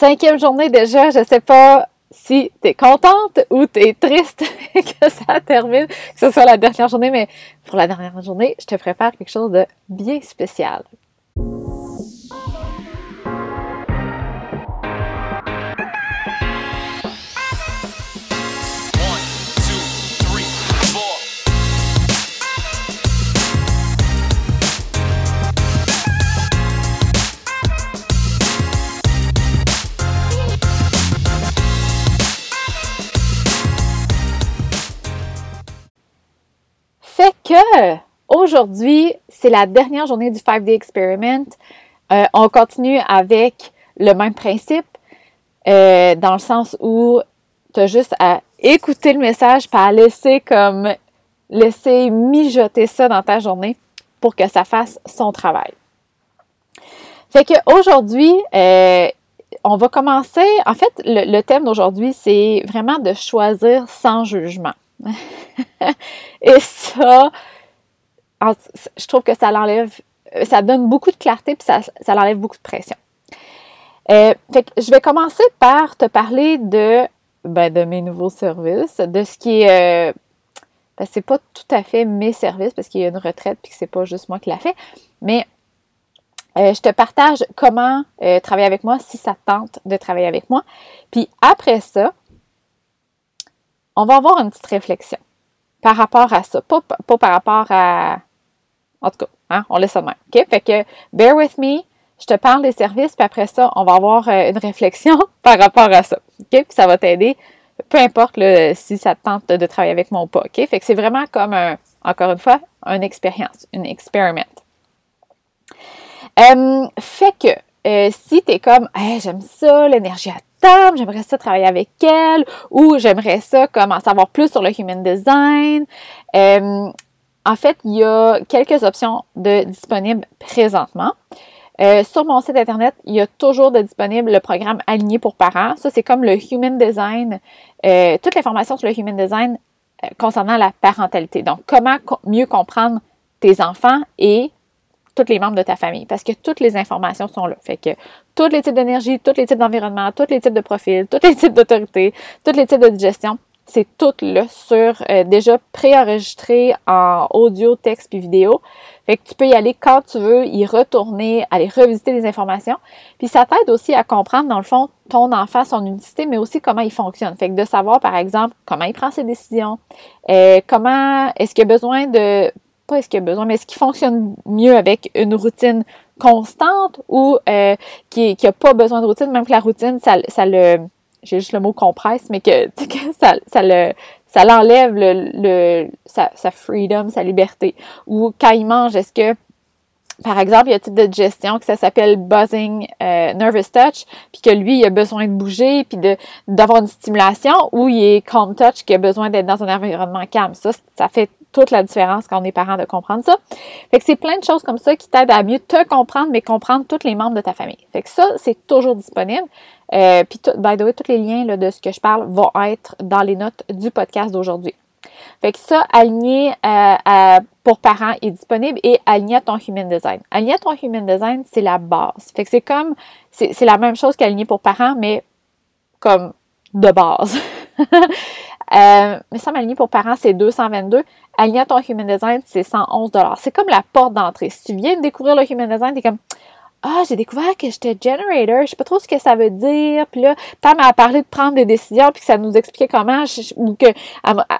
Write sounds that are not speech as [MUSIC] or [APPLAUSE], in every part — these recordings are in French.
Cinquième journée déjà, je sais pas si tu es contente ou tu es triste [LAUGHS] que ça termine, que ce soit la dernière journée, mais pour la dernière journée, je te prépare quelque chose de bien spécial. Aujourd'hui, c'est la dernière journée du 5-Day Experiment. Euh, on continue avec le même principe, euh, dans le sens où tu as juste à écouter le message, pas à laisser comme laisser mijoter ça dans ta journée pour que ça fasse son travail. Fait que aujourd'hui, euh, on va commencer. En fait, le thème d'aujourd'hui, c'est vraiment de choisir sans jugement. [LAUGHS] et ça, je trouve que ça l'enlève, ça donne beaucoup de clarté puis ça, ça l'enlève beaucoup de pression. Euh, je vais commencer par te parler de, ben, de mes nouveaux services, de ce qui est. Euh, ben, c'est pas tout à fait mes services parce qu'il y a une retraite puis que c'est pas juste moi qui l'a fait, mais euh, je te partage comment travailler avec moi si ça tente de travailler avec moi. Puis après ça, on va avoir une petite réflexion par rapport à ça. Pas, par rapport à. En tout cas, hein, on laisse ça de. OK? Fait que, bear with me, je te parle des services, puis après ça, on va avoir euh, une réflexion [LAUGHS] par rapport à ça. OK? Puis ça va t'aider, peu importe si ça te tente de travailler avec moi ou pas. OK? Fait que c'est vraiment comme un, encore une fois, une expérience, une experiment. Fait que, euh, si tu es comme, j'aime ça, l'énergie à j'aimerais ça travailler avec elle, ou j'aimerais ça comme en savoir plus sur le human design. En fait, il y a quelques options de disponibles présentement. Euh, sur mon site internet, il y a toujours de disponible le programme aligné pour parents. Ça, c'est comme le human design, euh, toute l'information sur le human design concernant la parentalité. Donc, comment mieux comprendre tes enfants et tous les membres de ta famille parce que toutes les informations sont là. Fait que tous les types d'énergie, tous les types d'environnement, tous les types de profils, tous les types d'autorité, tous les types de digestion, c'est tout là sur euh, déjà préenregistré en audio, texte puis vidéo. Fait que tu peux y aller quand tu veux, y retourner, aller revisiter les informations. Puis ça t'aide aussi à comprendre dans le fond ton enfant, son unicité, mais aussi comment il fonctionne. Fait que de savoir par exemple comment il prend ses décisions, euh, comment est-ce qu'il a besoin de pas est-ce qu'il a besoin, mais est-ce qu'il fonctionne mieux avec une routine constante ou euh, qui n'a pas besoin de routine, même que la routine, ça, ça le. J'ai juste le mot compresse, mais [LAUGHS] que, ça, ça le ça l'enlève le, le sa, sa, freedom, sa liberté. Ou quand il mange, est-ce que par exemple, il y a un type de gestion que ça s'appelle buzzing euh, nervous touch, puis que lui, il a besoin de bouger, puis de d'avoir une stimulation, ou il est calm touch, qui a besoin d'être dans un environnement calme. Ça, ça fait toute la différence quand on est parent de comprendre ça. Fait que c'est plein de choses comme ça qui t'aident à mieux te comprendre, mais comprendre tous les membres de ta famille. Fait que ça, c'est toujours disponible. Euh, puis, by the way, tous les liens de ce que je parle vont être dans les notes du podcast d'aujourd'hui. Fait que ça, aligné euh, pour parents est disponible et aligné à ton human design. Aligné à ton human design, c'est la base. Fait que c'est comme, c'est la même chose qu'aligné pour parents, mais comme de base. [LAUGHS] mais ça, aligné pour parents, c'est 222. Aligné à ton human design, c'est 111 C'est comme la porte d'entrée. Si tu viens de découvrir le human design, t'es comme, ah, j'ai découvert que j'étais generator, je sais pas trop ce que ça veut dire. Puis là, Pam a parlé de prendre des décisions, puis que ça nous expliquait comment, que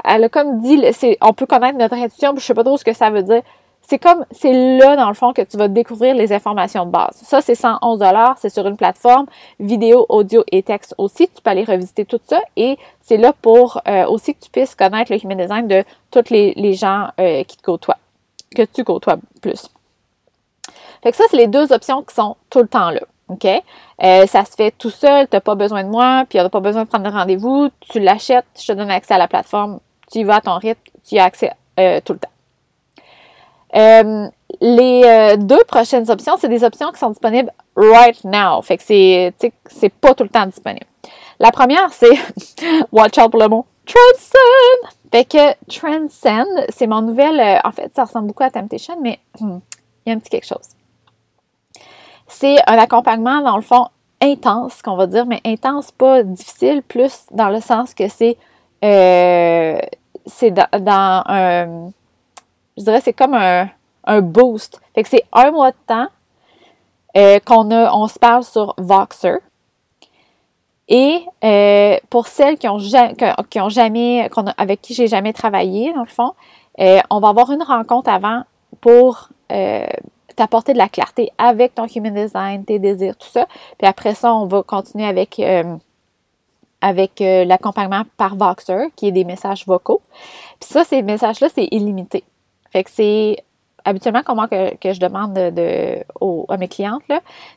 elle, a comme dit, c'est, on peut connaître notre intuition, puis je sais pas trop ce que ça veut dire. C'est comme, c'est là, dans le fond, que tu vas découvrir les informations de base. Ça, c'est 111 c'est sur une plateforme vidéo, audio et texte aussi. Tu peux aller revisiter tout ça et c'est là pour euh, aussi que tu puisses connaître le human design de tous les, les gens euh, qui te côtoient, que tu côtoies plus. Fait que ça, c'est les deux options qui sont tout le temps là. OK? Euh, ça se fait tout seul, tu n'as pas besoin de moi, puis tu n'as pas besoin de prendre de rendez-vous, tu l'achètes, je te donne accès à la plateforme, tu y vas à ton rythme, tu as accès euh, tout le temps. Euh, les deux prochaines options, c'est des options qui sont disponibles right now. Fait que c'est, c'est pas tout le temps disponible. La première, c'est, [LAUGHS] watch out pour le mot, Transcend! Fait que Transcend, c'est mon nouvel, en fait, ça ressemble beaucoup à Temptation, mais hmm, il y a un petit quelque chose c'est un accompagnement, dans le fond, intense, qu'on va dire, mais intense, pas difficile, plus dans le sens que c'est euh, dans, un je dirais c'est comme un, boost. Fait que c'est un mois de temps euh, qu'on a, on se parle sur Voxer. Et euh, pour celles qui ont, qui ont jamais, avec qui j'ai jamais travaillé, dans le fond, on va avoir une rencontre avant pour t'apporter de la clarté avec ton human design, tes désirs, tout ça. Puis après ça, on va continuer avec, euh, avec l'accompagnement par Voxer, qui est des messages vocaux. Puis ça, ces messages-là, c'est illimité. Fait que c'est habituellement comment que, que je demande de, de à mes clientes,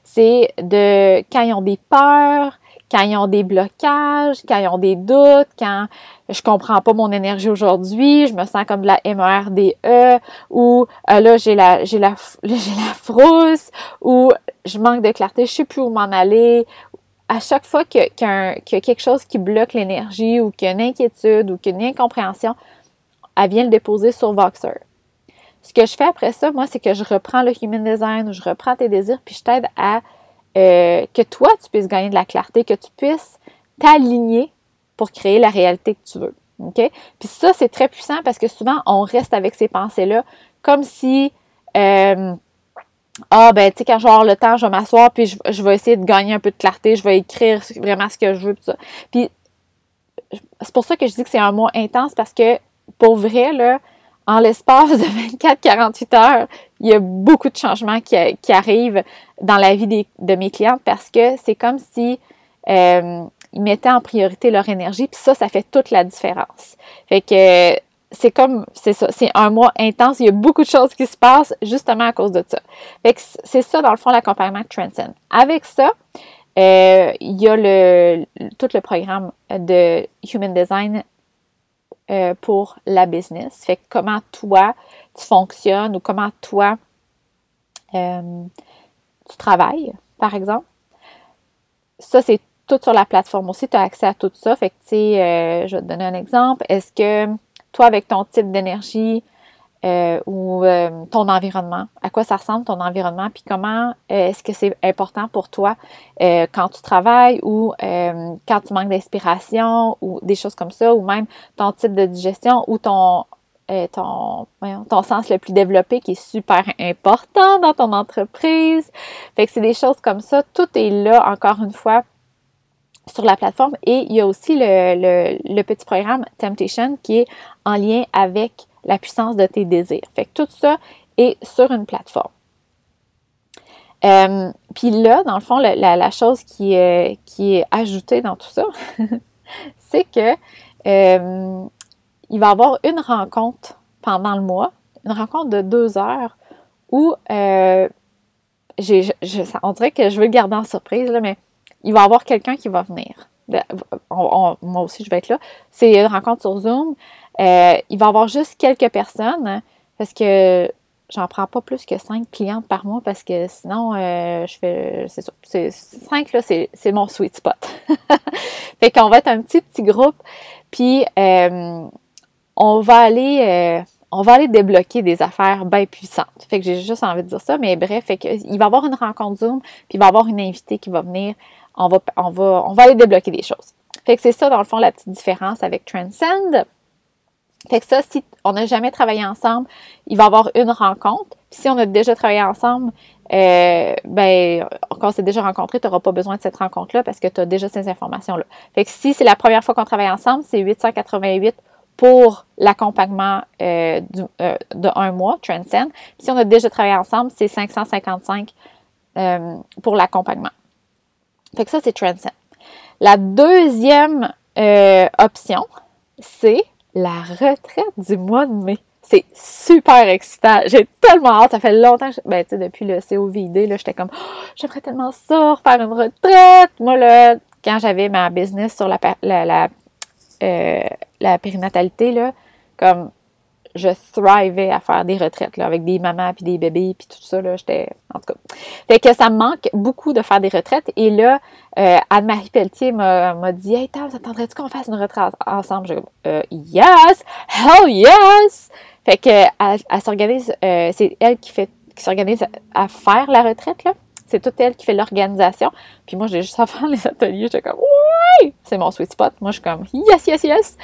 c'est de quand ils ont des peurs, quand ils ont des blocages, quand ils ont des doutes, quand je comprends pas mon énergie aujourd'hui, je me sens comme de la MRDE, ou euh, là j'ai la j'ai la j'ai la frousse, ou je manque de clarté, je sais plus où m'en aller. À chaque fois qu'il y, a quelque chose qui bloque l'énergie ou qu'il y a une inquiétude ou qu'il y a une incompréhension, elle vient le déposer sur Voxer. Ce que je fais après ça, moi, c'est que je reprends le Human Design, ou je reprends tes désirs, puis je t'aide à euh, que toi, tu puisses gagner de la clarté, que tu puisses t'aligner pour créer la réalité que tu veux. OK? Puis ça, c'est très puissant parce que souvent, on reste avec ces pensées-là comme si, euh, ah, ben, tu sais, quand je vais avoir le temps, je vais m'asseoir, puis je, vais essayer de gagner un peu de clarté, je vais écrire vraiment ce que je veux, puis ça. Puis, c'est pour ça que je dis que c'est un mois intense parce que, pour vrai, là, en l'espace de 24-48 heures, il y a beaucoup de changements qui, arrivent dans la vie de mes clientes parce que c'est comme si euh, ils mettaient en priorité leur énergie, puis ça, ça fait toute la différence. Fait c'est comme, c'est ça, c'est un mois intense, il y a beaucoup de choses qui se passent justement à cause de ça. Fait c'est ça, dans le fond, l'accompagnement Transcend. Avec ça, euh, il y a le, tout le programme de Human Design euh, pour la business. Fait que comment toi, tu fonctionnes ou comment toi, euh, tu travailles, par exemple. Ça, c'est tout sur la plateforme aussi. Tu as accès à tout ça. Fait que, tu sais, euh, je vais te donner un exemple. Est-ce que toi, avec ton type d'énergie, euh, ou euh, ton environnement, à quoi ça ressemble ton environnement, puis comment euh, est-ce que c'est important pour toi quand tu travailles ou quand tu manques d'inspiration ou des choses comme ça, ou même ton type de digestion ou ton ton, ton sens le plus développé qui est super important dans ton entreprise. Fait que c'est des choses comme ça. Tout est là, encore une fois, sur la plateforme. Et il y a aussi le, le, le petit programme Temptation qui est en lien avec la puissance de tes désirs. Fait que tout ça est sur une plateforme. Euh, puis là, dans le fond, la, chose qui, est, qui est ajoutée dans tout ça, [LAUGHS] c'est que euh, il va y avoir une rencontre pendant le mois, une rencontre de deux heures où euh, on dirait que je veux le garder en surprise, mais il va y avoir quelqu'un qui va venir. moi aussi, je vais être là. C'est une rencontre sur Zoom. Euh, il va y avoir juste quelques personnes parce que j'en prends pas plus que cinq clientes par mois parce que sinon, euh, je fais. C'est ça. C'est, cinq, là, c'est, mon sweet spot. [LAUGHS] fait qu'on va être un petit, petit groupe. Puis, euh, on va aller. on va aller débloquer des affaires bien puissantes. Fait que j'ai juste envie de dire ça, mais bref, fait que, il va y avoir une rencontre Zoom, puis il va y avoir une invitée qui va venir. On va, on va, on va aller débloquer des choses. Fait que c'est ça, dans le fond, la petite différence avec Transcend. Fait que ça, si on n'a jamais travaillé ensemble, il va y avoir une rencontre. Puis si on a déjà travaillé ensemble, euh, ben, quand on s'est déjà rencontré, tu n'auras pas besoin de cette rencontre-là parce que tu as déjà ces informations-là. Fait que si c'est la première fois qu'on travaille ensemble, c'est 888 pour l'accompagnement euh, euh, de un mois, Transcend. Puis si on a déjà travaillé ensemble, c'est 555 euh, pour l'accompagnement. Fait que ça, c'est Transcend. La deuxième option, c'est la retraite du mois de mai. C'est super excitant. J'ai tellement hâte. Ça fait longtemps que, ben, tu sais, depuis le COVID, là, j'étais comme, oh, j'aimerais tellement ça, faire une retraite. Moi, là, quand j'avais ma business sur la, la, la, euh, la périnatalité, là, comme, je thrivais à faire des retraites là, avec des mamans puis des bébés puis tout ça là, j'étais en tout cas. Fait que ça me manque beaucoup de faire des retraites et là euh, Anne-Marie Pelletier m'a dit "Hey, ça t'entendrais-tu qu'on fasse une retraite ensemble Je euh, "Yes, hell yes." Fait que elle, s'organise euh, c'est elle qui fait qui s'organise à faire la retraite là. c'est tout elle qui fait l'organisation. Puis moi, j'ai juste à [LAUGHS] faire les ateliers. J'étais comme, ouais! C'est mon sweet spot. Moi, je suis comme, yes, yes, yes!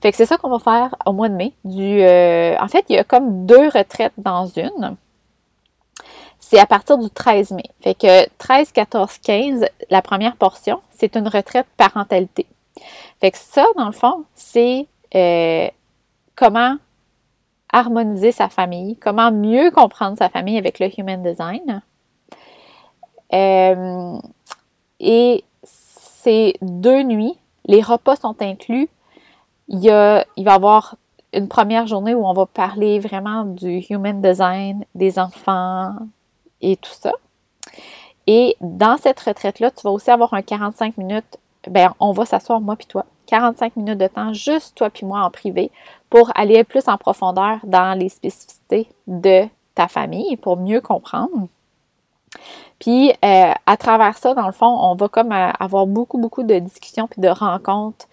Fait que c'est ça qu'on va faire au mois de mai. Euh, en fait, il y a comme deux retraites dans une. C'est à partir du 13 mai. Fait que 13, 14, 15, la première portion, c'est une retraite parentalité. Fait que ça, dans le fond, c'est euh, comment harmoniser sa famille, comment mieux comprendre sa famille avec le Human Design. Euh, et c'est deux nuits. Les repas sont inclus. Il, y a, il va y avoir une première journée où on va parler vraiment du Human Design, des enfants et tout ça. Et dans cette retraite-là, tu vas aussi avoir un 45 minutes. Ben, on va s'asseoir, moi puis toi, 45 minutes de temps, juste toi puis moi en privé, pour aller plus en profondeur dans les spécificités de ta famille pour mieux comprendre. Puis euh, à travers ça, dans le fond, on va comme euh, avoir beaucoup, beaucoup de discussions puis de rencontres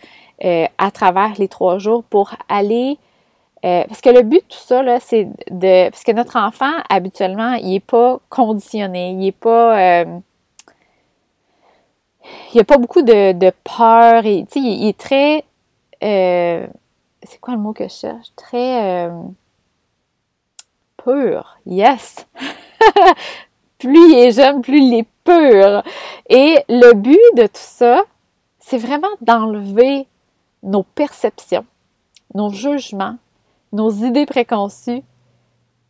euh, à travers les trois jours pour aller. parce que le but de tout ça, là, c'est de. Parce que notre enfant, habituellement, il n'est pas conditionné, il n'est pas. il n'y a pas beaucoup de, de peur. Et, il, il est très c'est quoi le mot que je cherche? Très euh, pur. Yes! [LAUGHS] plus il est jeune, plus il est pur. Et le but de tout ça, c'est vraiment d'enlever nos perceptions, nos jugements, nos idées préconçues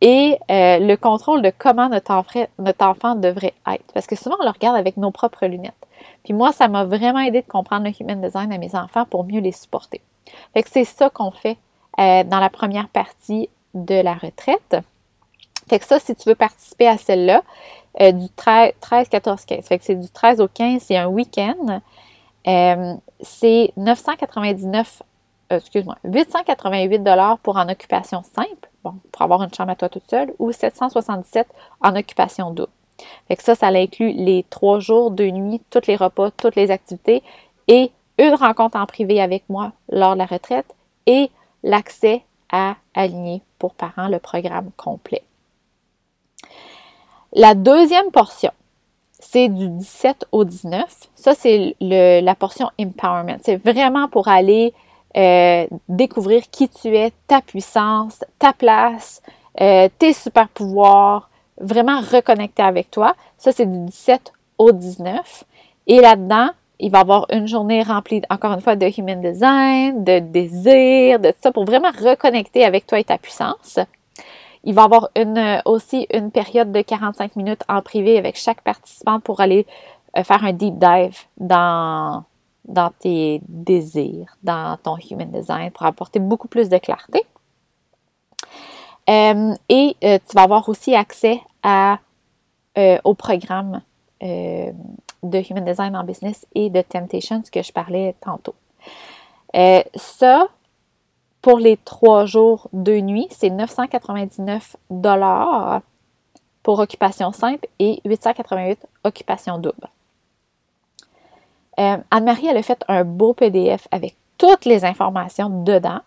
et euh, le contrôle de comment notre enfant, devrait être. Parce que souvent, on le regarde avec nos propres lunettes. Puis moi, ça m'a vraiment aidé de comprendre le human design à mes enfants pour mieux les supporter. Fait que c'est ça qu'on fait euh, dans la première partie de la retraite. Fait que ça, si tu veux participer à celle-là, euh, du 13, 14, 15. Fait que c'est du 13 au 15, c'est un week-end. Euh, c'est 999, excuse-moi, 888 dollars pour en occupation simple, bon, pour avoir une chambre à toi toute seule, ou 777 en occupation double. Fait que ça, ça inclut les trois jours, deux nuits, tous les repas, toutes les activités et une rencontre en privé avec moi lors de la retraite et l'accès à aligner pour parents le programme complet. La deuxième portion, c'est du 17 au 19. Ça, c'est la portion empowerment. C'est vraiment pour aller euh, découvrir qui tu es, ta puissance, ta place, euh, tes super pouvoirs, vraiment reconnecter avec toi. Ça, c'est du 17 au 19. Et là-dedans, il va y avoir une journée remplie, encore une fois, de human design, de désir, de tout ça, pour vraiment reconnecter avec toi et ta puissance. Il va y avoir une, aussi une période de 45 minutes en privé avec chaque participant pour aller euh, faire un deep dive dans, tes désirs, dans ton human design, pour apporter beaucoup plus de clarté. Euh, et euh, tu vas avoir aussi accès au programme de Human Design en Business et de Temptation, ce que je parlais tantôt. Euh, pour les trois jours, deux nuits, c'est 999 dollars pour occupation simple et 888 occupation double. Euh, Anne-Marie, elle a fait un beau PDF avec toutes les informations dedans.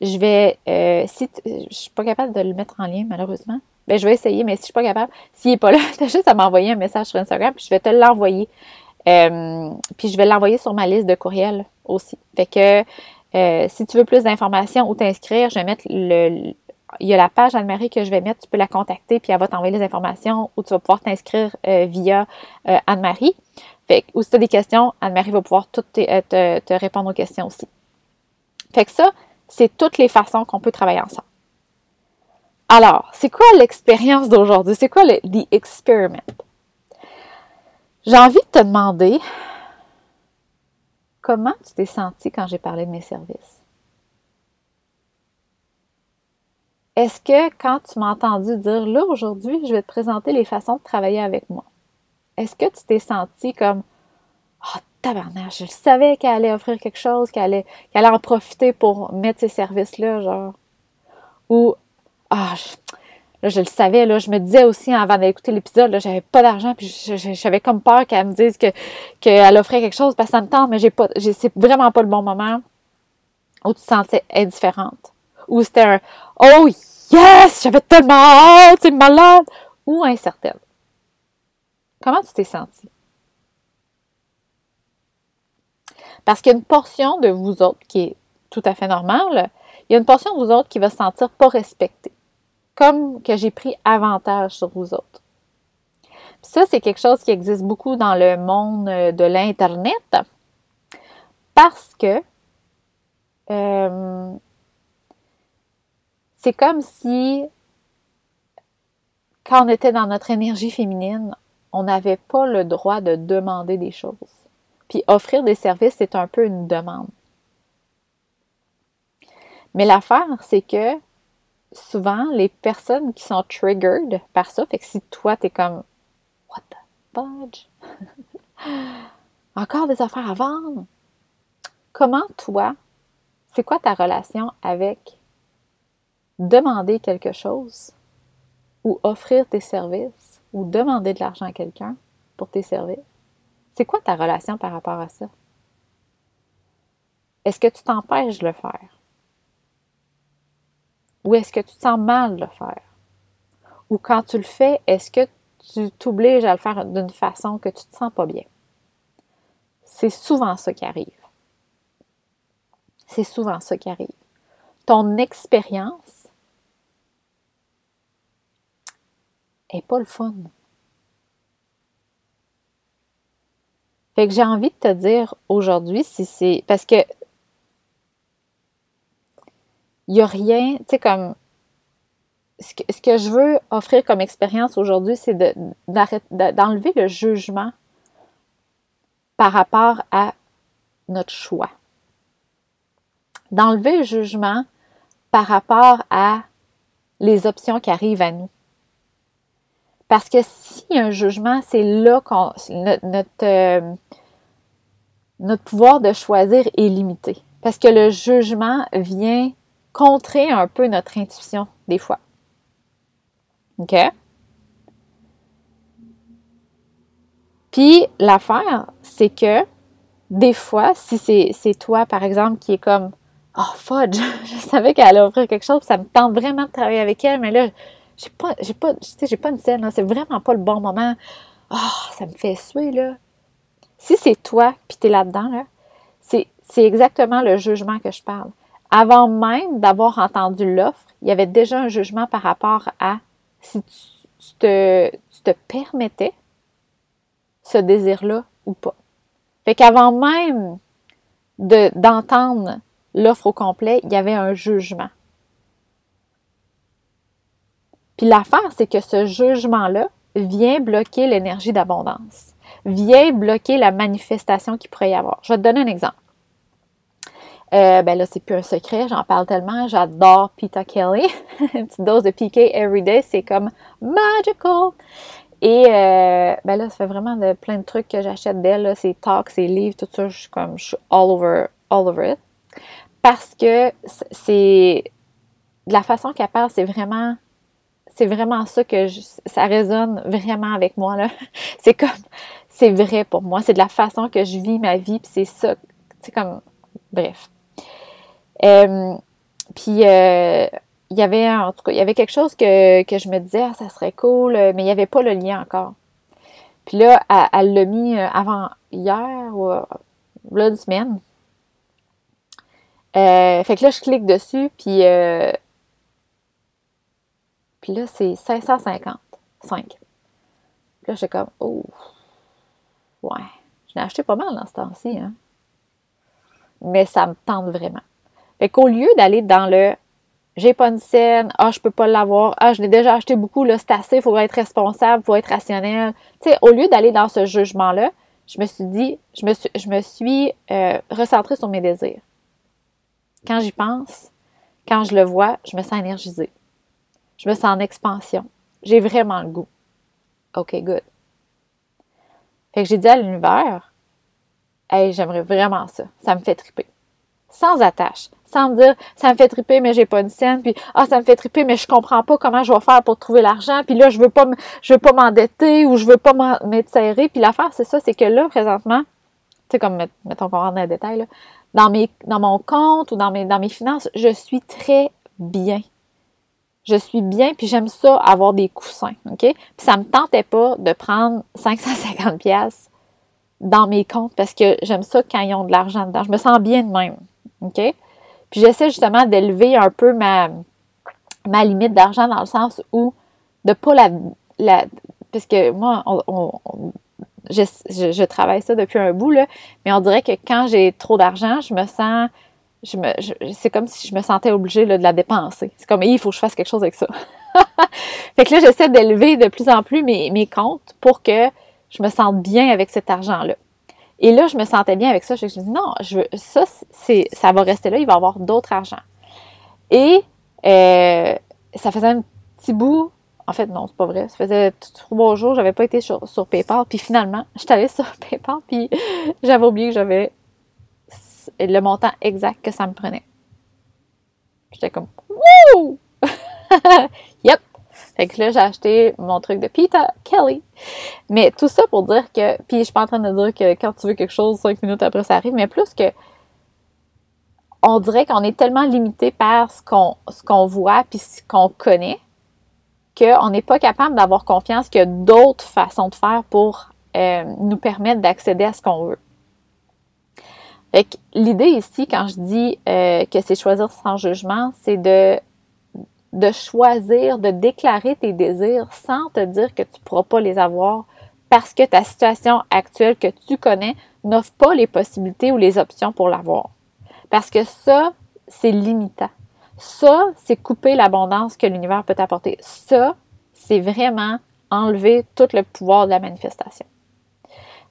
Je vais, euh, si je suis pas capable de le mettre en lien malheureusement, ben, je vais essayer, mais si je suis pas capable, s'il n'est pas là, [LAUGHS] tu as juste à m'envoyer un message sur Instagram, puis je vais te l'envoyer. Euh, puis je vais l'envoyer sur ma liste de courriels aussi. Fait que euh, si tu veux plus d'informations ou t'inscrire, je vais mettre le, il y a la page Anne-Marie que je vais mettre, tu peux la contacter, puis elle va t'envoyer les informations ou tu vas pouvoir t'inscrire euh, via Anne-Marie. Fait que, ou si tu as des questions, Anne-Marie va pouvoir tout te, te répondre aux questions aussi. Fait que ça, c'est toutes les façons qu'on peut travailler ensemble. Alors, c'est quoi l'expérience d'aujourd'hui? C'est quoi le the experiment? J'ai envie de te demander comment tu t'es senti quand j'ai parlé de mes services? Est-ce que quand tu m'as entendu dire là aujourd'hui, je vais te présenter les façons de travailler avec moi, est-ce que tu t'es senti comme Ah, oh, tabarnak, je savais qu'elle allait offrir quelque chose, qu'elle allait, qu'elle allait en profiter pour mettre ces services-là, genre. Ou ah, je, le savais, là, je me disais aussi avant d'écouter l'épisode, j'avais pas d'argent, puis j'avais comme peur qu'elle me dise que qu'elle offrait quelque chose parce que ça me tente, mais j'ai pas, c'est vraiment pas le bon moment où tu te sentais indifférente, où c'était un oh yes, j'avais tellement hâte, c'est malade, ou incertaine. Comment tu t'es senti? Parce qu'il y a une portion de vous autres qui est tout à fait normale, il y a une portion de vous autres qui va se sentir pas respectée, comme que j'ai pris avantage sur vous autres. ça, c'est quelque chose qui existe beaucoup dans le monde de l'Internet parce que euh, c'est comme si quand on était dans notre énergie féminine, on n'avait pas le droit de demander des choses. Puis offrir des services, c'est un peu une demande. Mais l'affaire, c'est que souvent, les personnes qui sont triggered par ça, fait que si toi, t'es comme What the fudge? [LAUGHS] Encore des affaires à vendre? Comment toi, c'est quoi ta relation avec demander quelque chose ou offrir tes services ou demander de l'argent à quelqu'un pour tes services? C'est quoi ta relation par rapport à ça? Est-ce que tu t'empêches de le faire? Ou est-ce que tu te sens mal de le faire? Ou quand tu le fais, est-ce que tu t'obliges à le faire d'une façon que tu ne te sens pas bien? C'est souvent ça qui arrive. C'est souvent ça qui arrive. Ton expérience est pas le fun. Fait que j'ai envie de te dire aujourd'hui si c'est. Parce que. Il n'y a rien. Tu sais, comme. Ce que, je veux offrir comme expérience aujourd'hui, c'est d'enlever le jugement par rapport à notre choix. D'enlever le jugement par rapport à les options qui arrivent à nous. Parce que s'il y a un jugement, c'est là qu'on notre, euh, notre, pouvoir de choisir est limité. Parce que le jugement vient contrer un peu notre intuition des fois. OK? Puis l'affaire, c'est que des fois, si c'est toi, par exemple, qui est comme Oh fudge, [LAUGHS] je savais qu'elle allait offrir quelque chose, ça me tente vraiment de travailler avec elle, mais là, j'ai pas, j'ai pas, j'ai pas une scène, c'est vraiment pas le bon moment. Ah, ça me fait suer, là. Si c'est toi, puis t'es là-dedans, là, c'est, c'est exactement le jugement que je parle. Avant même d'avoir entendu l'offre, il y avait déjà un jugement par rapport à si tu, te, permettais ce désir-là ou pas. Fait qu'avant même de, d'entendre l'offre au complet, il y avait un jugement. Puis l'affaire, c'est que ce jugement-là vient bloquer l'énergie d'abondance, vient bloquer la manifestation qu'il pourrait y avoir. Je vais te donner un exemple. Euh, ben là, c'est plus un secret, j'en parle tellement. J'adore Pita Kelly. [LAUGHS] Une petite dose de PK everyday, c'est comme magical. Et euh, ben là, ça fait vraiment de, plein de trucs que j'achète d'elle. Ses talks, ses livres, tout ça, je suis comme, je suis all over, all over it. Parce que c'est, de la façon qu'elle parle, c'est vraiment c'est vraiment ça que ça résonne vraiment avec moi là. [LAUGHS] C'est comme c'est vrai pour moi, c'est de la façon que je vis ma vie, puis c'est ça, c'est comme bref. Euh, puis euh, il y avait en tout cas, il y avait quelque chose que, je me disais ah, ça serait cool, mais il n'y avait pas le lien encore. Puis là, elle l'a mis euh, avant hier ou là une semaine. fait que là, je clique dessus, puis puis là, c'est 550. 5. Là, j'étais comme, oh, ouais. Je l'ai acheté pas mal dans ce temps-ci, hein. Mais ça me tente vraiment. Fait qu'au lieu d'aller dans le j'ai pas une scène, ah, je peux pas l'avoir, ah, je l'ai déjà acheté beaucoup, là, c'est assez, il faut être responsable, il faut être rationnel. Tu sais, au lieu d'aller dans ce jugement-là, je me suis dit, je me suis, je me suis euh, recentrée sur mes désirs. Quand j'y pense, quand je le vois, je me sens énergisée. Je me sens en expansion. J'ai vraiment le goût. OK, good. Fait que j'ai dit à l'univers, hey, j'aimerais vraiment ça. Ça me fait triper. Sans attache. Sans me dire, ça me fait triper, mais j'ai pas une scène, puis ah, ça me fait triper, mais je comprends pas comment je vais faire pour trouver l'argent, puis là, je veux pas, je veux pas m'endetter ou je veux pas m'étirer. Puis l'affaire, c'est ça, c'est que là, présentement, tu sais, comme, mettons qu'on rentre dans les détails, là, dans, mes, dans mon compte ou dans mes, dans mes finances, je suis très bien je suis bien, puis j'aime ça avoir des coussins, OK? Puis ça me tentait pas de prendre 550 pièces dans mes comptes parce que j'aime ça quand ils ont de l'argent dedans. Je me sens bien de même, OK? J'essaie justement d'élever un peu ma, ma limite d'argent dans le sens où de pas la... la parce que moi, on, je, je, travaille ça depuis un bout, là, mais on dirait que quand j'ai trop d'argent, je me sens je me, c'est comme si je me sentais obligée de la dépenser. C'est comme, il faut que je fasse quelque chose avec ça. [LAUGHS] fait que là, j'essaie d'élever de plus en plus mes, mes, comptes pour que je me sente bien avec cet argent-là. Et là, je me sentais bien avec ça. Je me dis, non, je veux, ça, ça va rester là, il va y avoir d'autres argent. Et euh, ça faisait un petit bout. En fait, non, c'est pas vrai. Ça faisait trois jours, j'avais pas été sur, sur PayPal. Puis finalement, [LAUGHS] j'étais allée sur PayPal, puis j'avais oublié que j'avais le montant exact que ça me prenait. J'étais comme Wouh! [LAUGHS] yep! Fait que là, j'ai acheté mon truc de Peter Kelly. Mais tout ça pour dire que. Puis je suis pas en train de dire que quand tu veux quelque chose, cinq minutes après ça arrive, mais plus que. On dirait qu'on est tellement limité par ce qu'on ce qu'on voit puis ce qu'on connaît qu'on n'est pas capable d'avoir confiance qu'il y a d'autres façons de faire pour euh, nous permettre d'accéder à ce qu'on veut. Fait l'idée ici, quand je dis euh, que c'est choisir sans jugement, c'est de, de choisir, de déclarer tes désirs sans te dire que tu ne pourras pas les avoir parce que ta situation actuelle que tu connais n'offre pas les possibilités ou les options pour l'avoir. Parce que ça, c'est limitant. Ça, c'est couper l'abondance que l'univers peut t'apporter. Ça, c'est vraiment enlever tout le pouvoir de la manifestation.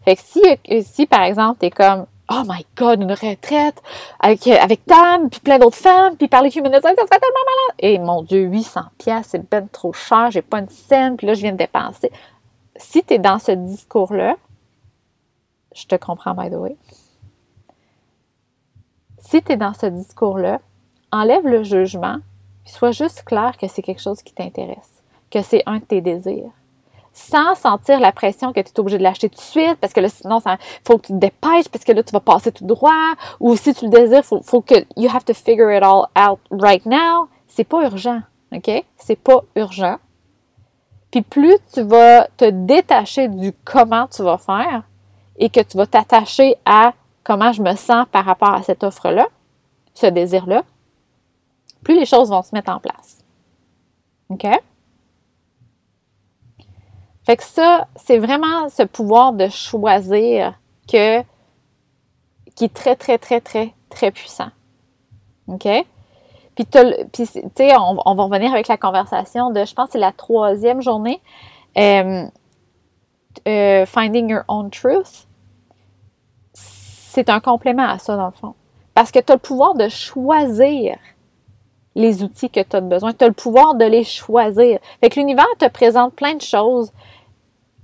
Fait que si, si par exemple, tu es comme oh my god, une retraite avec, avec Tam, puis plein d'autres femmes, puis parler humain design, ça serait tellement malade. Et mon Dieu, 800 pièces, c'est ben trop cher, j'ai pas une scène, puis là, je viens de dépenser. Si tu es dans ce discours-là, je te comprends, by the way. Si tu es dans ce discours-là, enlève le jugement, puis sois juste clair que c'est quelque chose qui t'intéresse, que c'est un de tes désirs sans sentir la pression que tu es obligé de l'acheter tout de suite parce que là, sinon, il faut que tu te dépêches parce que là, tu vas passer tout droit ou si tu le désires, faut, faut que you have to figure it all out right now. C'est pas urgent, OK? C'est pas urgent. Puis plus tu vas te détacher du comment tu vas faire et que tu vas t'attacher à comment je me sens par rapport à cette offre-là, ce désir-là, plus les choses vont se mettre en place. OK? Fait que ça, c'est vraiment ce pouvoir de choisir qui est très, très, très, très, très puissant. OK? Puis, tu sais, on, on, va revenir avec la conversation de, je pense, c'est la troisième journée, euh, euh, Finding Your Own Truth. C'est un complément à ça, dans le fond. Parce que tu as le pouvoir de choisir les outils que tu as besoin. Tu as le pouvoir de les choisir. Fait que l'univers te présente plein de choses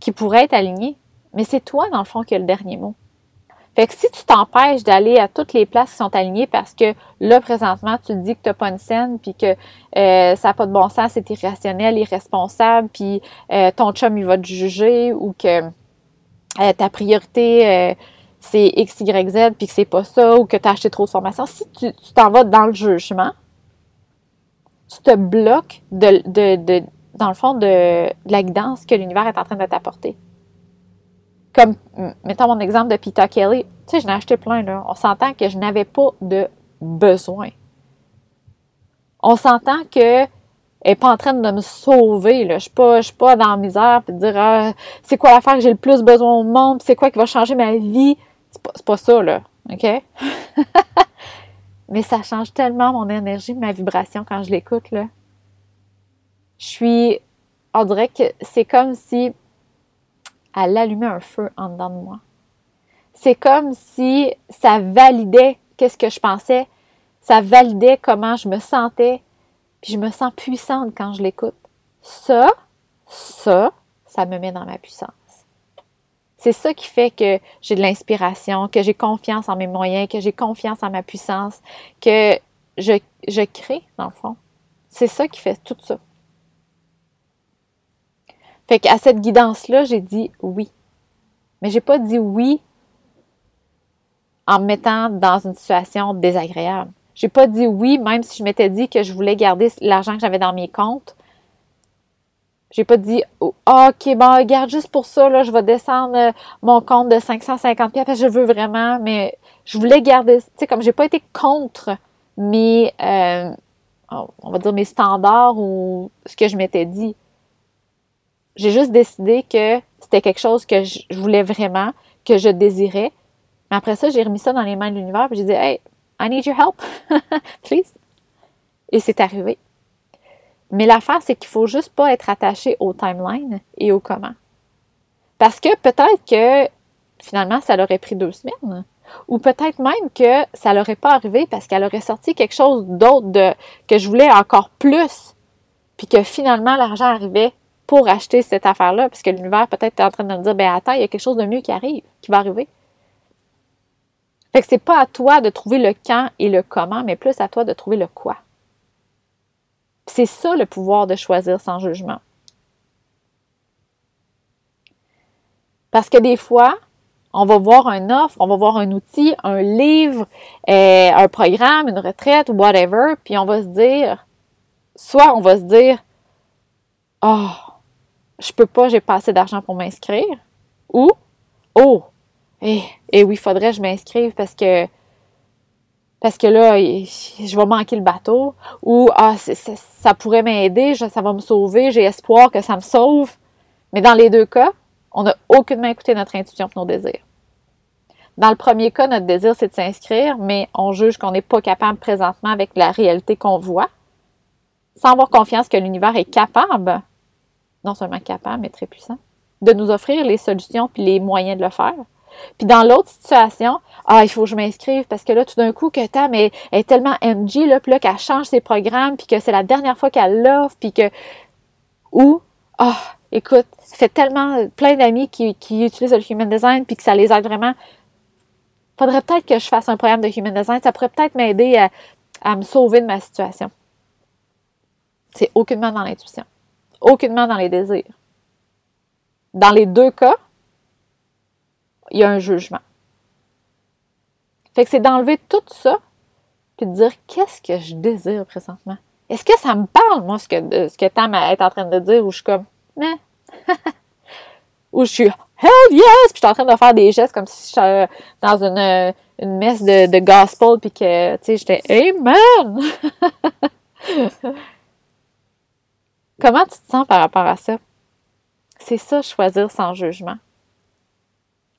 qui pourrait être aligné, mais c'est toi, dans le fond, qui as le dernier mot. Fait que si tu t'empêches d'aller à toutes les places qui sont alignées parce que là, présentement, tu te dis que tu n'as pas une scène, puis que euh, ça n'a pas de bon sens, c'est irrationnel, irresponsable, puis euh, ton chum, il va te juger, ou que euh, ta priorité, c'est X, Y, Z, puis que c'est pas ça, ou que tu as acheté trop de formation, si tu t'en vas dans le jugement, tu te bloques de, de dans le fond, de, la guidance que l'univers est en train de t'apporter. Comme, mettons mon exemple de Peter Kelly. Tu sais, j'en ai acheté plein, là. On s'entend que je n'avais pas de besoin. On s'entend que elle n'est pas en train de me sauver. Là. Je ne suis, pas dans la misère et dire ah, c'est quoi l'affaire que j'ai le plus besoin au monde, c'est quoi qui va changer ma vie? C'est pas, pas ça, là. OK? [LAUGHS] Mais ça change tellement mon énergie, ma vibration quand je l'écoute, là je suis, on dirait que c'est comme si elle allumait un feu en dedans de moi. C'est comme si ça validait qu'est-ce que je pensais, ça validait comment je me sentais, puis je me sens puissante quand je l'écoute. Ça, ça, ça me met dans ma puissance. C'est ça qui fait que j'ai de l'inspiration, que j'ai confiance en mes moyens, que j'ai confiance en ma puissance, que je, je crée, dans le fond. C'est ça qui fait tout ça. Fait qu'à cette guidance-là, j'ai dit oui. Mais j'ai pas dit oui en me mettant dans une situation désagréable. J'ai pas dit oui, même si je m'étais dit que je voulais garder l'argent que j'avais dans mes comptes. J'ai pas dit oh, OK, bon, regarde, juste pour ça, là, je vais descendre euh, mon compte de 550 parce que je veux vraiment, mais je voulais garder, tu sais, comme j'ai pas été contre mes, euh, on va dire mes standards ou ce que je m'étais dit. J'ai juste décidé que c'était quelque chose que je voulais vraiment, que je désirais. Mais après ça, j'ai remis ça dans les mains de l'univers et j'ai dit Hey, I need your help, [LAUGHS] please. Et c'est arrivé. Mais l'affaire, c'est qu'il faut juste pas être attaché au timeline et au comment. Parce que peut-être que finalement, ça l'aurait pris deux semaines. Ou peut-être même que ça n'aurait pas arrivé parce qu'elle aurait sorti quelque chose d'autre que je voulais encore plus. Puis que finalement, l'argent arrivait pour acheter cette affaire-là, parce que l'univers peut-être est en train de me dire, ben attends, il y a quelque chose de mieux qui arrive, qui va arriver. Fait que c'est pas à toi de trouver le quand et le comment, mais plus à toi de trouver le quoi. C'est ça le pouvoir de choisir sans jugement. Parce que des fois, on va voir un offre, on va voir un outil, un livre, euh, un programme, une retraite, whatever, puis on va se dire, soit on va se dire, oh, je peux pas, j'ai pas assez d'argent pour m'inscrire, ou, oh, eh, eh oui, faudrait que je m'inscrive parce que parce que là, je vais manquer le bateau, ou ah, ça pourrait m'aider, ça va me sauver, j'ai espoir que ça me sauve. Mais dans les deux cas, on n'a aucunement écouté notre intuition pour nos désirs. Dans le premier cas, notre désir, c'est de s'inscrire, mais on juge qu'on n'est pas capable présentement avec la réalité qu'on voit, sans avoir confiance que l'univers est capable, non seulement capable, mais très puissant, de nous offrir les solutions puis les moyens de le faire. Puis dans l'autre situation, ah, il faut que je m'inscrive parce que là, tout d'un coup, que Tam est, est tellement MG, là, qu'elle change ses programmes, puis que c'est la dernière fois qu'elle l'offre, puis que. Ou, ah, écoute, ça fait tellement plein d'amis qui, qui utilisent le Human Design, puis que ça les aide vraiment. Faudrait peut-être que je fasse un programme de Human Design, ça pourrait peut-être m'aider à, à me sauver de ma situation. C'est aucunement dans l'intuition, aucunement dans les désirs. Dans les deux cas, il y a un jugement. Fait que c'est d'enlever tout ça, puis de dire qu'est-ce que je désire présentement? Est-ce que ça me parle, moi, ce que, ce que Tam est en train de dire, ou je suis comme, mais, [LAUGHS] ou je suis, hell yes, puis je suis en train de faire des gestes comme si j'étais dans une, une messe de, de gospel, puis que, tu sais, j'étais, amen! [LAUGHS] Comment tu te sens par rapport à ça? C'est ça, choisir sans jugement.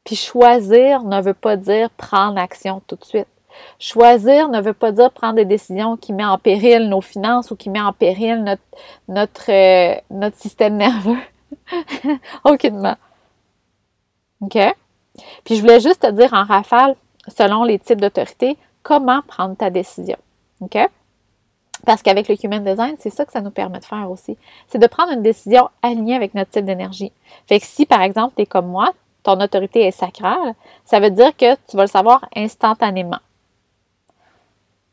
Puis choisir ne veut pas dire prendre action tout de suite. Choisir ne veut pas dire prendre des décisions qui mettent en péril nos finances ou qui mettent en péril notre, euh, système nerveux. [LAUGHS] Aucunement. OK? Puis je voulais juste te dire en rafale, selon les types d'autorité, comment prendre ta décision. OK? Parce qu'avec le Human Design, c'est ça que ça nous permet de faire aussi. C'est de prendre une décision alignée avec notre type d'énergie. Fait que si, par exemple, tu es comme moi, ton autorité est sacrale, ça veut dire que tu vas le savoir instantanément.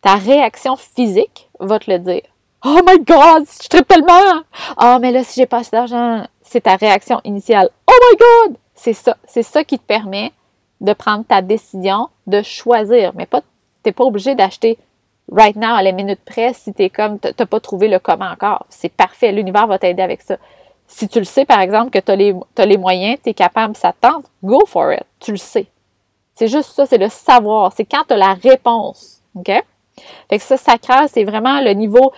Ta réaction physique va te le dire. Oh my God, je tripe tellement! Oh, mais là, si j'ai pas assez d'argent, c'est ta réaction initiale. Oh my God! C'est ça. C'est ça qui te permet de prendre ta décision, de choisir. Mais pas, t'es pas obligé d'acheter right now à la minute près si t'es comme, t'as pas trouvé le comment encore. C'est parfait. L'univers va t'aider avec ça. Si tu le sais, par exemple, que tu as les, les moyens, tu es capable, ça tente, go for it. Tu le sais. C'est juste ça, c'est le savoir. C'est quand tu as la réponse. OK? Fait que ça, sacral, c'est vraiment le niveau,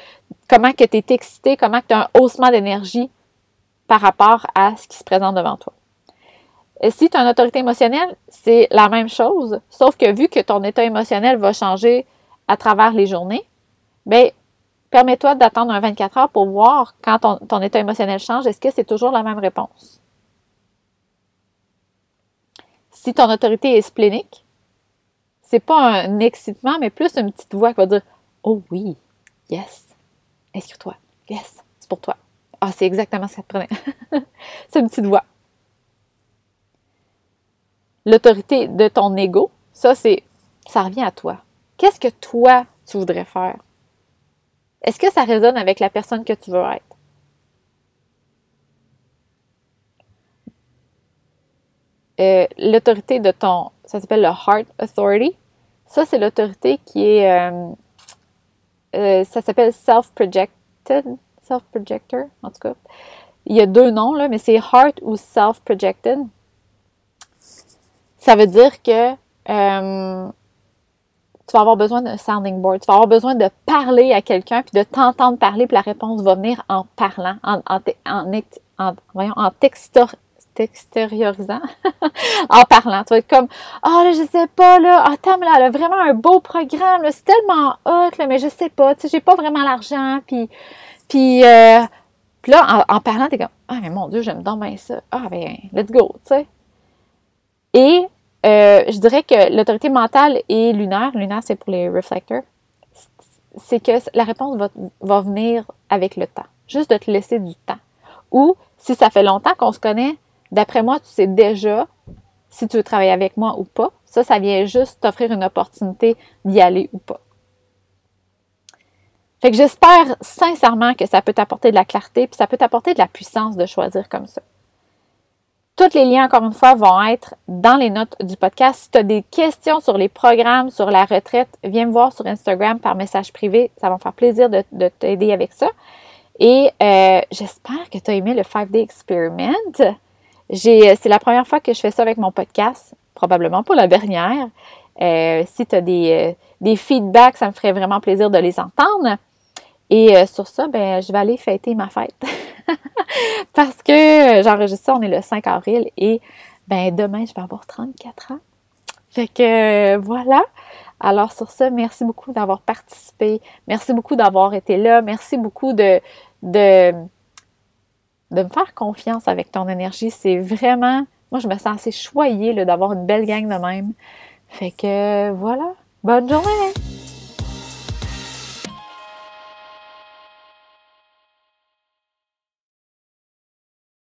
comment que tu es excité, comment tu as un haussement d'énergie par rapport à ce qui se présente devant toi. Si tu as une autorité émotionnelle, c'est la même chose, sauf que vu que ton état émotionnel va changer à travers les journées, bien, Permets-toi d'attendre un 24 heures pour voir quand ton, état émotionnel change, est-ce que c'est toujours la même réponse? Si ton autorité est splénique, c'est pas un excitement, mais plus une petite voix qui va dire Oh oui, yes, inscris-toi, yes, c'est pour toi. Ah, c'est exactement ce que ça prenait. [LAUGHS] c'est une petite voix. L'autorité de ton ego, ça, c'est ça revient à toi. Qu'est-ce que toi, tu voudrais faire? Est-ce que ça résonne avec la personne que tu veux être? Euh, l'autorité de ton, ça s'appelle le Heart Authority. Ça, c'est l'autorité qui est, euh, ça s'appelle self-projected, self-projector, en tout cas. Il y a deux noms, là, mais c'est heart ou self-projected. Ça veut dire que euh, tu vas avoir besoin d'un sounding board. Tu vas avoir besoin de parler à quelqu'un, puis de t'entendre parler, puis la réponse va venir en parlant, en, en, en, voyons, en textériorisant, [LAUGHS] en parlant. Tu vas être comme, ah, oh, là, je sais pas, là, attends, mais là, elle a vraiment un beau programme, c'est tellement hot, là, mais je sais pas, tu sais, j'ai pas vraiment l'argent, puis, puis, euh, là, en, parlant, t'es comme, ah, mais mon Dieu, j'aime donc bien ça. Ah, ben, let's go, tu sais. Et euh, je dirais que l'autorité mentale et lunaire, lunaire c'est pour les reflecteurs, c'est que la réponse va, va, venir avec le temps. Juste de te laisser du temps. Ou si ça fait longtemps qu'on se connaît, d'après moi, tu sais déjà si tu veux travailler avec moi ou pas. Ça, ça vient juste t'offrir une opportunité d'y aller ou pas. Fait que j'espère sincèrement que ça peut t'apporter de la clarté, puis ça peut t'apporter de la puissance de choisir comme ça. Tous les liens, encore une fois, vont être dans les notes du podcast. Si tu as des questions sur les programmes, sur la retraite, viens me voir sur Instagram par message privé. Ça va me faire plaisir de, t'aider avec ça. Et euh, j'espère que tu as aimé le 5-Day Experiment. C'est la première fois que je fais ça avec mon podcast, probablement pas la dernière. Euh, si tu as des, euh, des feedbacks, ça me ferait vraiment plaisir de les entendre. Et sur ça, ben, je vais aller fêter ma fête. [LAUGHS] Parce que j'enregistre ça, on est le 5 avril et ben demain, je vais avoir 34 ans. Fait que voilà. Alors sur ça, merci beaucoup d'avoir participé. Merci beaucoup d'avoir été là. Merci beaucoup de, de, de me faire confiance avec ton énergie. C'est vraiment, moi je me sens assez choyée d'avoir une belle gang de même. Fait que voilà. Bonne journée!